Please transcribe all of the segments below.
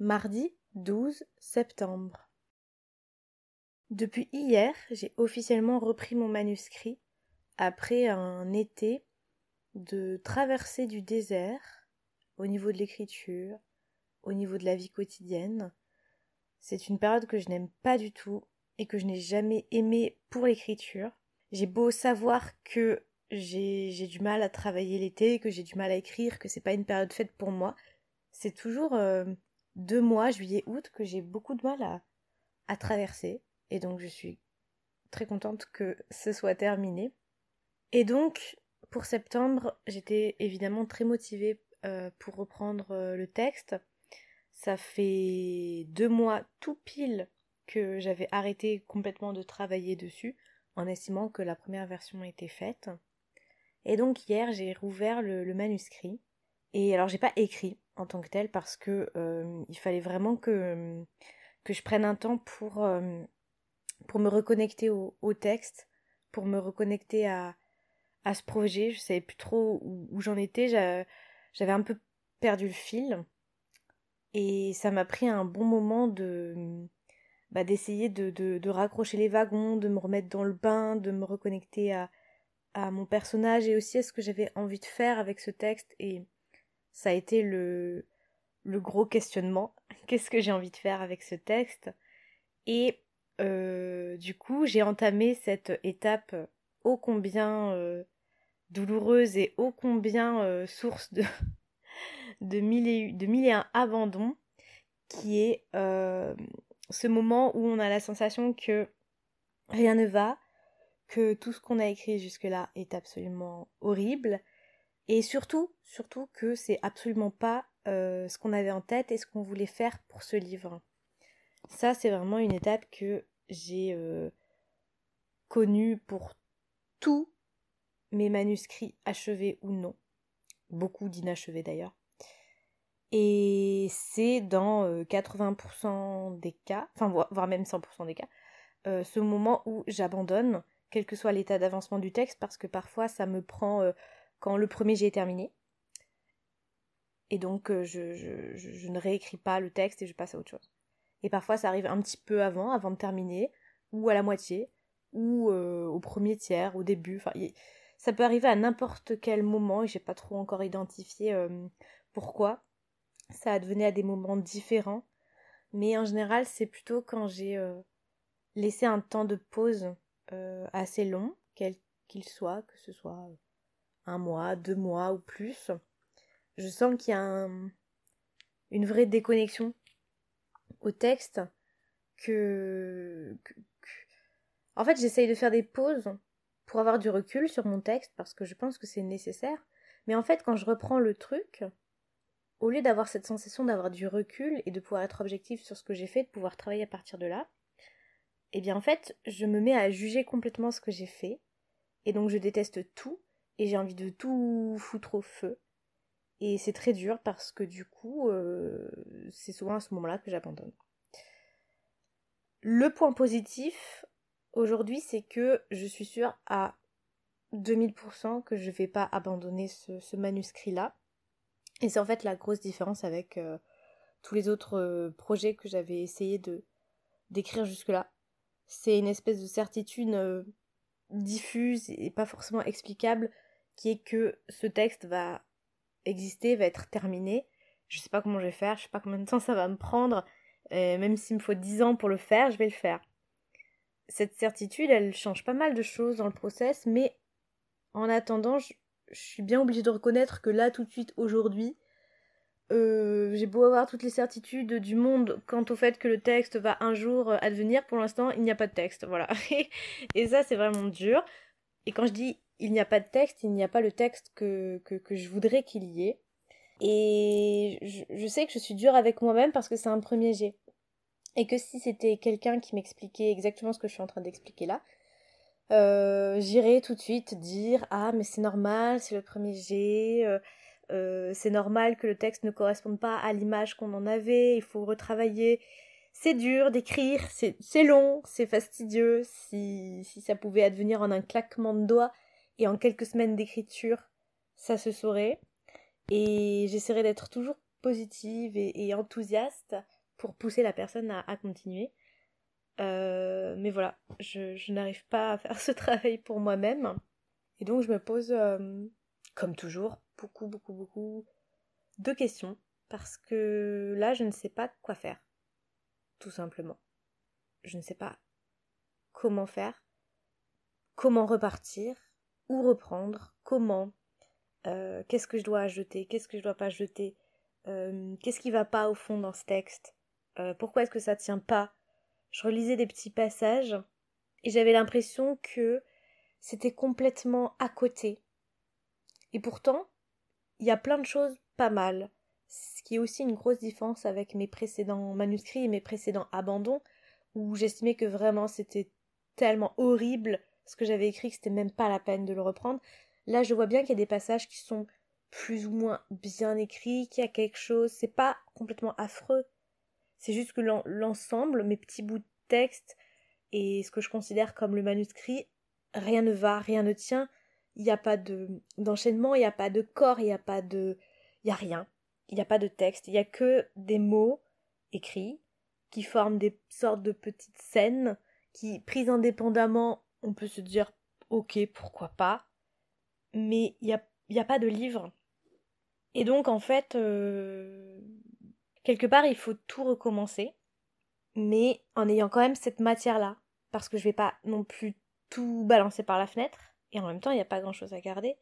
Mardi 12 septembre. Depuis hier, j'ai officiellement repris mon manuscrit après un été de traversée du désert au niveau de l'écriture, au niveau de la vie quotidienne. C'est une période que je n'aime pas du tout et que je n'ai jamais aimée pour l'écriture. J'ai beau savoir que j'ai du mal à travailler l'été, que j'ai du mal à écrire, que c'est pas une période faite pour moi. C'est toujours euh, deux mois, juillet, août, que j'ai beaucoup de mal à, traverser. Et donc je suis très contente que ce soit terminé. Et donc, pour septembre, j'étais évidemment très motivée euh, pour reprendre euh, le texte. Ça fait deux mois tout pile que j'avais arrêté complètement de travailler dessus, en estimant que la première version était faite. Et donc hier, j'ai rouvert le manuscrit. Et alors j'ai pas écrit en tant que tel parce que euh, il fallait vraiment que, je prenne un temps pour, euh, me reconnecter au, texte, pour me reconnecter à, à ce projet. Je savais plus trop où, j'en étais, j'avais un peu perdu le fil. Et ça m'a pris un bon moment de bah, d'essayer de, de, de, raccrocher les wagons, de me remettre dans le bain, de me reconnecter à, à mon personnage et aussi à ce que j'avais envie de faire avec ce texte. Et ça a été le, gros questionnement. Qu'est-ce que j'ai envie de faire avec ce texte? Et euh, du coup, j'ai entamé cette étape ô combien euh, douloureuse et ô combien euh, source de, de, mille de mille et un abandons, qui est ce moment où on a la sensation que rien ne va, que tout ce qu'on a écrit jusque-là est absolument horrible, et surtout, surtout que c'est absolument pas euh, ce qu'on avait en tête et ce qu'on voulait faire pour ce livre. Ça, c'est vraiment une étape que j'ai euh, connue pour tous mes manuscrits achevés ou non. Beaucoup d'inachevés d'ailleurs. Et c'est dans 80% euh, des cas, enfin voire même 100% des cas, ce moment où j'abandonne, quel que soit l'état d'avancement du texte, parce que parfois ça me prend quand le premier j'ai terminé. Et donc euh, je, ne réécris pas le texte et je passe à autre chose. Et parfois ça arrive un petit peu avant, avant de terminer, ou à la moitié, ou euh, au premier tiers, au début. Enfin, ça peut arriver à n'importe quel moment et j'ai pas trop encore identifié euh, pourquoi. Ça a devenu à des moments différents. Mais en général, c'est plutôt quand j'ai laissé un temps de pause assez long, quel qu'il soit, que ce soit un mois, deux mois ou plus, je sens qu'il y a une vraie déconnexion au texte que, En fait, j'essaye de faire des pauses pour avoir du recul sur mon texte parce que je pense que c'est nécessaire. Mais en fait, quand je reprends le truc, au lieu d'avoir cette sensation d'avoir du recul et de pouvoir être objectif sur ce que j'ai fait, de pouvoir travailler à partir de là, eh bien en fait, je me mets à juger complètement ce que j'ai fait. Et donc je déteste tout et j'ai envie de tout foutre au feu. Et c'est très dur parce que du coup, euh, c'est souvent à ce moment-là que j'abandonne. Le point positif aujourd'hui, c'est que je suis sûre à 2000% que je ne vais pas abandonner ce, manuscrit-là. Et c'est en fait la grosse différence avec euh, tous les autres euh, projets que j'avais essayé de d'écrire jusque-là. C'est une espèce de certitude diffuse et pas forcément explicable qui est que ce texte va exister, va être terminé. Je sais pas comment je vais faire, je sais pas combien de temps ça va me prendre, même s'il me faut 10 ans pour le faire, je vais le faire. Cette certitude, elle change pas mal de choses dans le process, mais en attendant, je, suis bien obligée de reconnaître que là, tout de suite, aujourd'hui, euh, j'ai beau avoir toutes les certitudes du monde quant au fait que le texte va un jour advenir, pour l'instant, il n'y a pas de texte, voilà. et ça, c'est vraiment dur. Et quand je dis il n'y a pas de texte, il n'y a pas le texte que, que, je voudrais qu'il y ait. Et je, sais que je suis dure avec moi-même parce que c'est un premier jet. Et que si c'était quelqu'un qui m'expliquait exactement ce que je suis en train d'expliquer là, euh, j'irais tout de suite dire Ah, mais c'est normal, c'est le premier jet, euh, euh, c'est normal que le texte ne corresponde pas à l'image qu'on en avait, il faut retravailler. C'est dur d'écrire, c'est long, c'est fastidieux. Si, si ça pouvait advenir en un claquement de doigts, et en quelques semaines d'écriture, ça se saurait. Et j'essaierai d'être toujours positive et, enthousiaste pour pousser la personne à, continuer. Euh, mais voilà, je, n'arrive pas à faire ce travail pour moi-même. Et donc je me pose, euh, comme toujours, beaucoup, beaucoup, beaucoup de questions. Parce que là, je ne sais pas quoi faire. Tout simplement. Je ne sais pas comment faire, comment repartir, où reprendre, comment, euh, qu'est-ce que je dois ajouter, qu'est-ce que je dois pas jeter, euh, qu'est-ce qui va pas au fond dans ce texte, euh, pourquoi est-ce que ça tient pas. Je relisais des petits passages et j'avais l'impression que c'était complètement à côté. Et pourtant, il y a plein de choses pas mal. Ce qui est aussi une grosse différence avec mes précédents manuscrits et mes précédents abandons, où j'estimais que vraiment c'était tellement horrible ce que j'avais écrit que c'était même pas la peine de le reprendre. Là, je vois bien qu'il y a des passages qui sont plus ou moins bien écrits, qu'il y a quelque chose, c'est pas complètement affreux. C'est juste que l'ensemble, mes petits bouts de texte et ce que je considère comme le manuscrit, rien ne va, rien ne tient. Il n'y a pas de d'enchaînement, il n'y a pas de corps, il n'y a pas de, il y a rien. Il n'y a pas de texte, il n'y a que des mots écrits qui forment des sortes de petites scènes qui, prises indépendamment, on peut se dire ok, pourquoi pas, mais il n'y a, pas de livre. Et donc, en fait, euh, quelque part, il faut tout recommencer, mais en ayant quand même cette matière-là, parce que je vais pas non plus tout balancer par la fenêtre, et en même temps, il n'y a pas grand-chose à garder.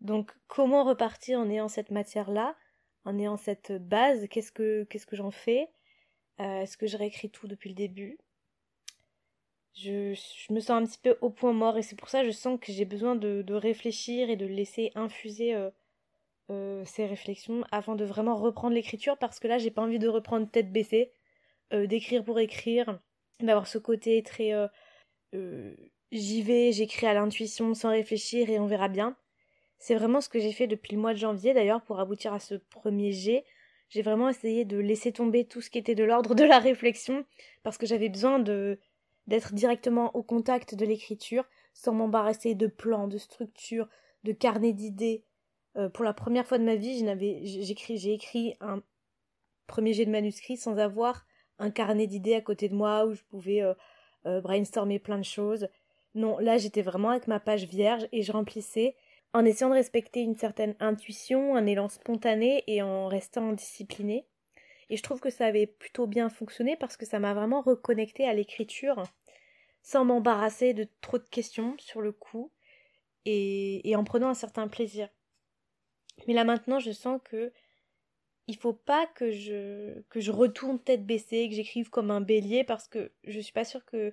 Donc, comment repartir en ayant cette matière-là, en ayant cette base? Qu'est-ce que, qu'est-ce que j'en fais? Euh, Est-ce que je réécris tout depuis le début? Je, me sens un petit peu au point mort et c'est pour ça que je sens que j'ai besoin de, réfléchir et de laisser infuser euh, euh, ces réflexions avant de vraiment reprendre l'écriture parce que là j'ai pas envie de reprendre tête baissée, euh, d'écrire pour écrire, d'avoir ce côté très j'y vais, j'écris à l'intuition sans réfléchir et on verra bien. C'est vraiment ce que j'ai fait depuis le mois de janvier d'ailleurs pour aboutir à ce premier jet. J'ai vraiment essayé de laisser tomber tout ce qui était de l'ordre de la réflexion parce que j'avais besoin de d'être directement au contact de l'écriture, sans m'embarrasser de plans, de structures, de carnets d'idées. Euh, pour la première fois de ma vie, j'ai écrit un premier jet de manuscrit sans avoir un carnet d'idées à côté de moi où je pouvais euh, euh, brainstormer plein de choses. Non, là j'étais vraiment avec ma page vierge et je remplissais en essayant de respecter une certaine intuition, un élan spontané et en restant disciplinée. Et je trouve que ça avait plutôt bien fonctionné parce que ça m'a vraiment reconnecté à l'écriture sans m'embarrasser de trop de questions sur le coup et, en prenant un certain plaisir. Mais là maintenant, je sens que il faut pas que je que je retourne tête baissée, que j'écrive comme un bélier parce que je suis pas sûre que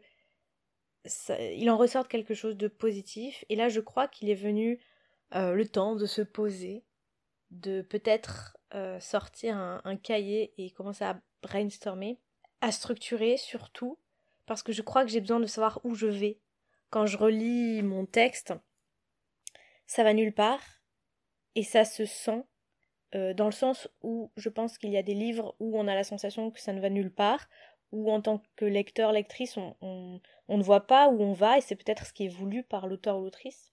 ça, il en ressorte quelque chose de positif. Et là, je crois qu'il est venu euh, le temps de se poser, de peut-être euh, sortir un, cahier et commencer à brainstormer, à structurer surtout, parce que je crois que j'ai besoin de savoir où je vais. Quand je relis mon texte, ça va nulle part, et ça se sent, euh, dans le sens où je pense qu'il y a des livres où on a la sensation que ça ne va nulle part, où en tant que lecteur, lectrice, on, on ne voit pas où on va, et c'est peut-être ce qui est voulu par l'auteur ou l'autrice.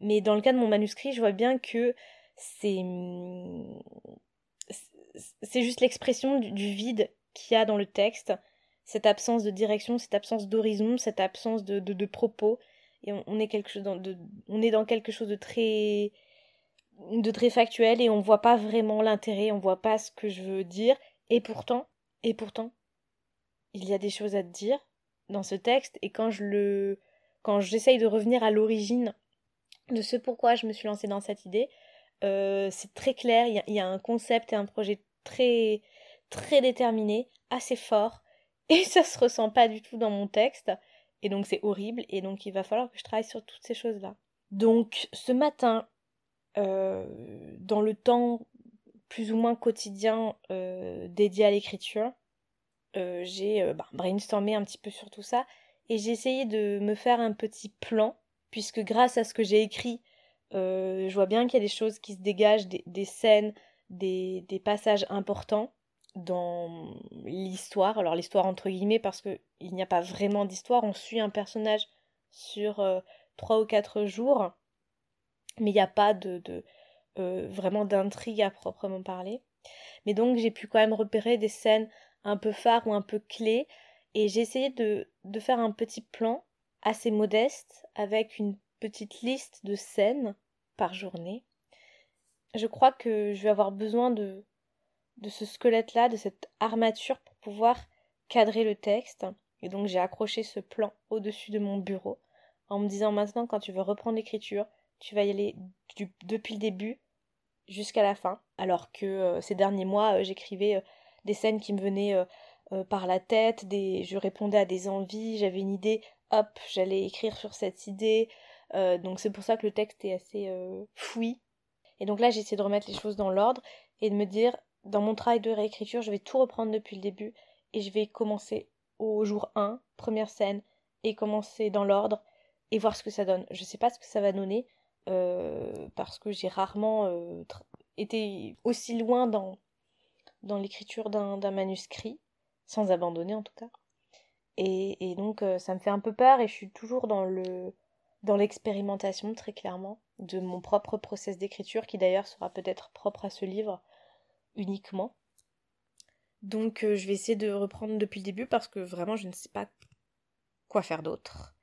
Mais dans le cas de mon manuscrit, je vois bien que c'est c'est juste l'expression du, vide qu'il y a dans le texte, cette absence de direction, cette absence d'horizon, cette absence de, de, propos, et on, est quelque chose dans, de, on est dans quelque chose de très de très factuel et on voit pas vraiment l'intérêt, on voit pas ce que je veux dire, et pourtant, et pourtant, il y a des choses à dire dans ce texte, et quand je le quand j'essaye de revenir à l'origine de ce pourquoi je me suis lancée dans cette idée, euh, c'est très clair, il y, a un concept et un projet très très déterminé, assez fort, et ça se ressent pas du tout dans mon texte, et donc c'est horrible, et donc il va falloir que je travaille sur toutes ces choses-là. Donc ce matin, euh, dans le temps plus ou moins quotidien euh, dédié à l'écriture, j'ai bah, brainstormé un petit peu sur tout ça, et j'ai essayé de me faire un petit plan, puisque grâce à ce que j'ai écrit, je vois bien qu'il y a des choses qui se dégagent, des, scènes, des, passages importants dans l'histoire. Alors l'histoire entre guillemets parce qu'il n'y a pas vraiment d'histoire. On suit un personnage sur euh, trois ou quatre jours, mais il n'y a pas euh, vraiment d'intrigue à proprement parler. Mais donc j'ai pu quand même repérer des scènes un peu phares ou un peu clés et j'ai essayé de faire un petit plan assez modeste avec une petite liste de scènes par journée. Je crois que je vais avoir besoin de, ce squelette-là, de cette armature pour pouvoir cadrer le texte. Et donc j'ai accroché ce plan au-dessus de mon bureau en me disant maintenant quand tu veux reprendre l'écriture, tu vas y aller depuis le début jusqu'à la fin. Alors que euh, ces derniers mois, euh, j'écrivais euh, des scènes qui me venaient par la tête, des... je répondais à des envies, j'avais une idée, hop, j'allais écrire sur cette idée. Donc c'est pour ça que le texte est assez fouillis. Et donc là, j'essaie de remettre les choses dans l'ordre et de me dire, dans mon travail de réécriture, je vais tout reprendre depuis le début et je vais commencer au jour 1, première scène, et commencer dans l'ordre et voir ce que ça donne. Je sais pas ce que ça va donner euh, parce que j'ai rarement euh, été aussi loin dans, dans l'écriture d'un manuscrit, sans abandonner en tout cas. Et, et donc euh, ça me fait un peu peur et je suis toujours dans le dans l'expérimentation très clairement de mon propre process d'écriture qui d'ailleurs sera peut-être propre à ce livre uniquement. Donc je vais essayer de reprendre depuis le début parce que vraiment je ne sais pas quoi faire d'autre.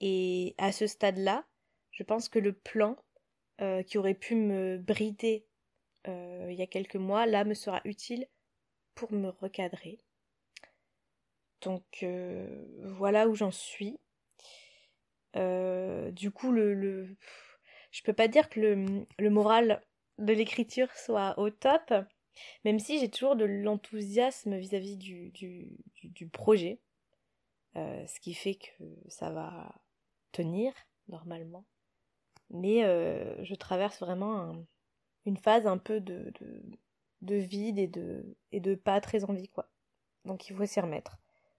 Et à ce stade-là, je pense que le plan euh, qui aurait pu me brider euh, il y a quelques mois, là, me sera utile pour me recadrer. Donc euh, voilà où j'en suis. Du coup, le, le, je peux pas dire que le, moral de l'écriture soit au top, même si j'ai toujours de l'enthousiasme vis-à-vis du, projet, ce qui fait que ça va tenir normalement. Mais euh, je traverse vraiment une phase un peu de, de, vide et de, et de pas très envie, quoi. Donc il faut s'y remettre.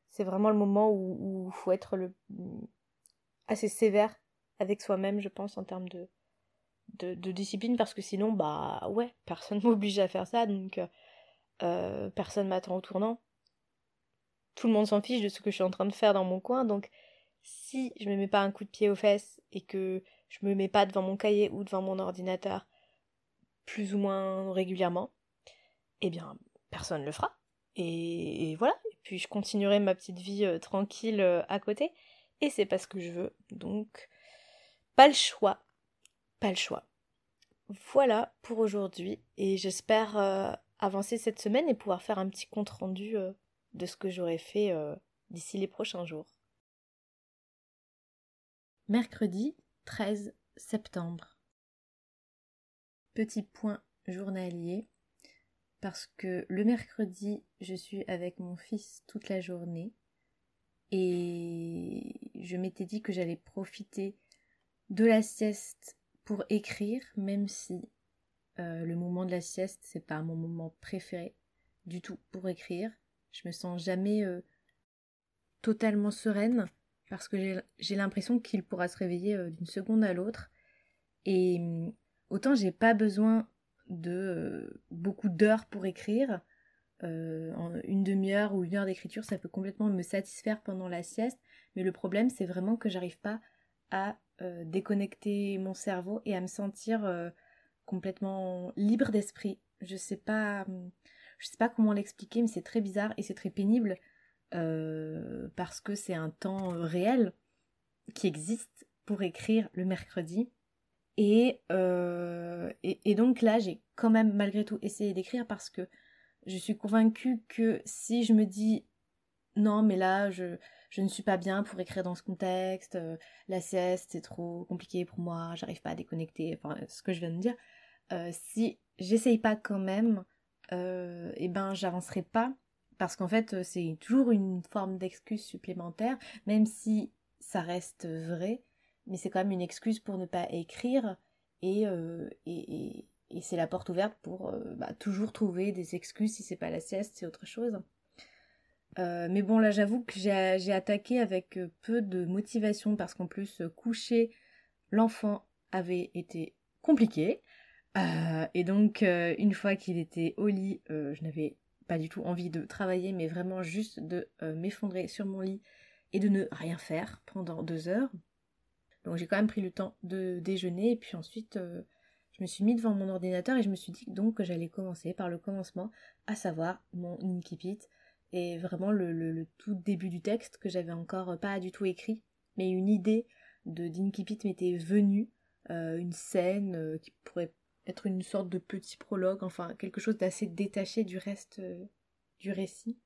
C'est vraiment le moment où il faut être le, assez sévère avec soi-même, je pense, en termes de, discipline, parce que sinon, bah ouais, personne m'oblige à faire ça, donc euh, personne m'attend au tournant. Tout le monde s'en fiche de ce que je suis en train de faire dans mon coin, donc si je me mets pas un coup de pied aux fesses et que je me mets pas devant mon cahier ou devant mon ordinateur plus ou moins régulièrement, eh bien personne le fera. Et, voilà. Et puis je continuerai ma petite vie euh, tranquille euh, à côté. Et c'est pas ce que je veux. Donc pas le choix. Pas le choix. Voilà pour aujourd'hui. Et j'espère euh, avancer cette semaine et pouvoir faire un petit compte rendu de ce que j'aurai fait d'ici les prochains jours. Mercredi 13 septembre. Petit point journalier parce que le mercredi, je suis avec mon fils toute la journée et je m'étais dit que j'allais profiter de la sieste pour écrire, même si euh, le moment de la sieste, c'est pas mon moment préféré du tout pour écrire. Je me sens jamais euh, totalement sereine parce que j'ai l'impression qu'il pourra se réveiller euh, d'une seconde à l'autre. Et autant j'ai pas besoin de beaucoup d'heures pour écrire, euh, une demi-heure ou une heure d'écriture, ça peut complètement me satisfaire pendant la sieste, mais le problème c'est vraiment que j'arrive pas à déconnecter mon cerveau et à me sentir complètement libre d'esprit. Je sais pas, mm, je sais pas comment l'expliquer, mais c'est très bizarre et c'est très pénible euh, parce que c'est un temps euh, réel qui existe pour écrire le mercredi. Euh, et, et, donc là, j'ai quand même malgré tout essayé d'écrire parce que je suis convaincue que si je me dis non, mais là, je, je ne suis pas bien pour écrire dans ce contexte, la sieste, c'est trop compliqué pour moi, j'arrive pas à déconnecter, enfin, ce que je viens de dire, si j'essaye pas quand même, et eh ben, j'avancerai pas. Parce qu'en fait, euh, c'est toujours une forme d'excuse supplémentaire, même si ça reste vrai, mais c'est quand même une excuse pour ne pas écrire, euh, et, et, c'est la porte ouverte pour euh, bah, toujours trouver des excuses, si c'est pas la sieste, c'est autre chose. mais bon, là, j'avoue que j'ai attaqué avec peu de motivation, parce qu'en plus, coucher l'enfant avait été compliqué. et donc, une fois qu'il était au lit, je n'avais pas du tout envie de travailler, mais vraiment juste de euh, m'effondrer sur mon lit et de ne rien faire pendant deux heures. Donc j'ai quand même pris le temps de déjeuner et puis ensuite euh, je me suis mis devant mon ordinateur et je me suis dit donc que j'allais commencer par le commencement, à savoir mon Inkipit et vraiment le, tout début du texte que j'avais encore pas du tout écrit, mais une idée de d'Inkipit m'était venue, euh, une scène euh, qui pourrait être une sorte de petit prologue, enfin quelque chose d'assez détaché du reste euh, du récit.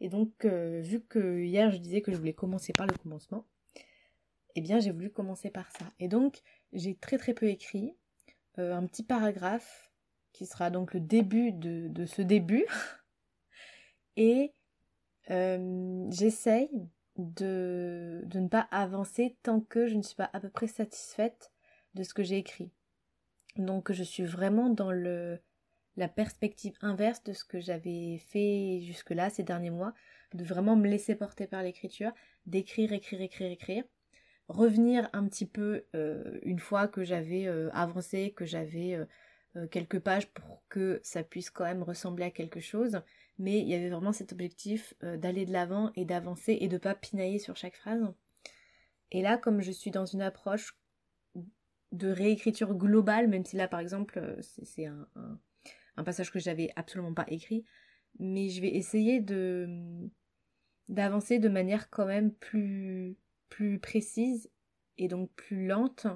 Et donc, vu que hier je disais que je voulais commencer par le commencement, eh bien j'ai voulu commencer par ça. Et donc, j'ai très très peu écrit, un petit paragraphe qui sera donc le début de, ce début. Et j'essaye de, ne pas avancer tant que je ne suis pas à peu près satisfaite de ce que j'ai écrit. Donc je suis vraiment dans la perspective inverse de ce que j'avais fait jusque-là ces derniers mois, de vraiment me laisser porter par l'écriture, d'écrire, écrire, écrire, écrire, revenir un petit peu euh, une fois que j'avais euh, avancé, que j'avais euh, quelques pages pour que ça puisse quand même ressembler à quelque chose, mais il y avait vraiment cet objectif d'aller de l'avant et d'avancer et de pas pinailler sur chaque phrase. Et là, comme je suis dans une approche de réécriture globale, même si là par exemple c'est un, passage que j'avais absolument pas écrit, mais je vais essayer de d'avancer de manière quand même plus plus précise et donc plus lente,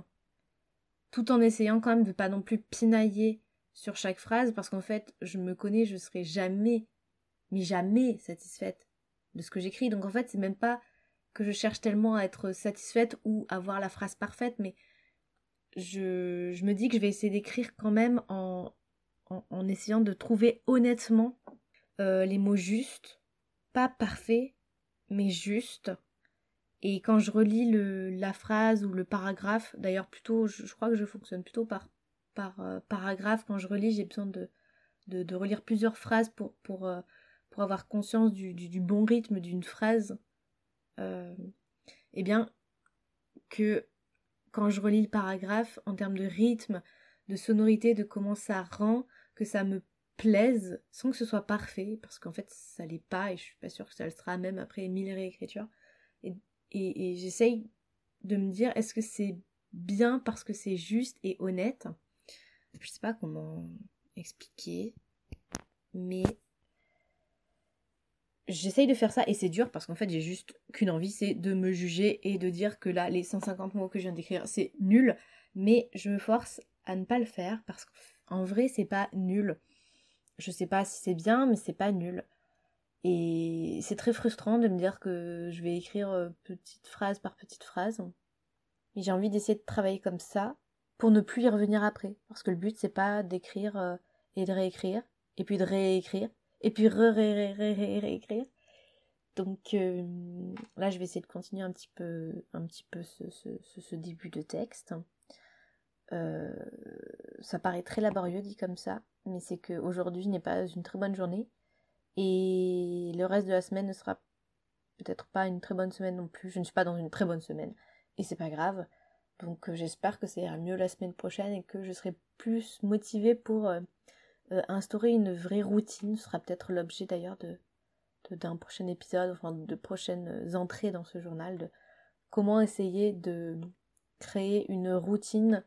tout en essayant quand même de pas non plus pinailler sur chaque phrase, parce qu'en fait je me connais, je serai jamais, mais jamais satisfaite de ce que j'écris. Donc en fait c'est même pas que je cherche tellement à être satisfaite ou avoir la phrase parfaite, mais je, je me dis que je vais essayer d'écrire quand même en, en, essayant de trouver honnêtement euh, les mots justes, pas parfaits, mais justes. Et quand je relis le, la phrase ou le paragraphe, d'ailleurs plutôt, je, crois que je fonctionne plutôt par, par euh, paragraphe. Quand je relis, j'ai besoin de, de, relire plusieurs phrases pour, pour, euh, pour avoir conscience du, du, bon rythme d'une phrase. eh bien, que quand je relis le paragraphe en termes de rythme, de sonorité, de comment ça rend, que ça me plaise, sans que ce soit parfait, parce qu'en fait ça l'est pas et je suis pas sûre que ça le sera même après mille réécritures. Et, j'essaye de me dire est-ce que c'est bien parce que c'est juste et honnête? Je sais pas comment expliquer, mais j'essaye de faire ça et c'est dur parce qu'en fait j'ai juste qu'une envie, c'est de me juger et de dire que là les 150 mots que je viens d'écrire c'est nul, mais je me force à ne pas le faire parce qu'en vrai c'est pas nul. Je sais pas si c'est bien mais c'est pas nul. Et c'est très frustrant de me dire que je vais écrire euh, petite phrase par petite phrase. Mais j'ai envie d'essayer de travailler comme ça pour ne plus y revenir après. Parce que le but c'est pas d'écrire euh, et de réécrire et puis de réécrire et puis réécrire. Donc euh, là, je vais essayer de continuer un petit peu, un petit peu ce, début de texte. Ça paraît très laborieux dit comme ça, mais c'est qu'aujourd'hui n'est pas une très bonne journée et le reste de la semaine ne sera peut-être pas une très bonne semaine non plus. Je ne suis pas dans une très bonne semaine et c'est pas grave. Donc euh, j'espère que ça ira mieux la semaine prochaine et que je serai plus motivée pour euh, instaurer une vraie routine, ce sera peut-être l'objet d'ailleurs de, d'un prochain épisode, enfin de prochaines entrées dans ce journal, de comment essayer de créer une routine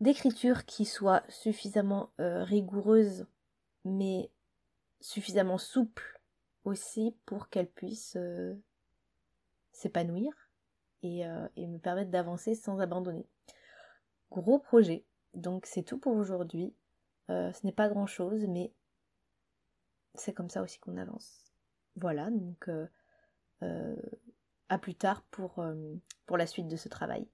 d'écriture qui soit suffisamment euh, rigoureuse mais suffisamment souple aussi pour qu'elle puisse euh, s'épanouir et, et, me permettre d'avancer sans abandonner. Gros projet, donc c'est tout pour aujourd'hui. Euh, ce n'est pas grand chose, mais c'est comme ça aussi qu'on avance. Voilà, donc euh, euh, à plus tard pour, pour la suite de ce travail.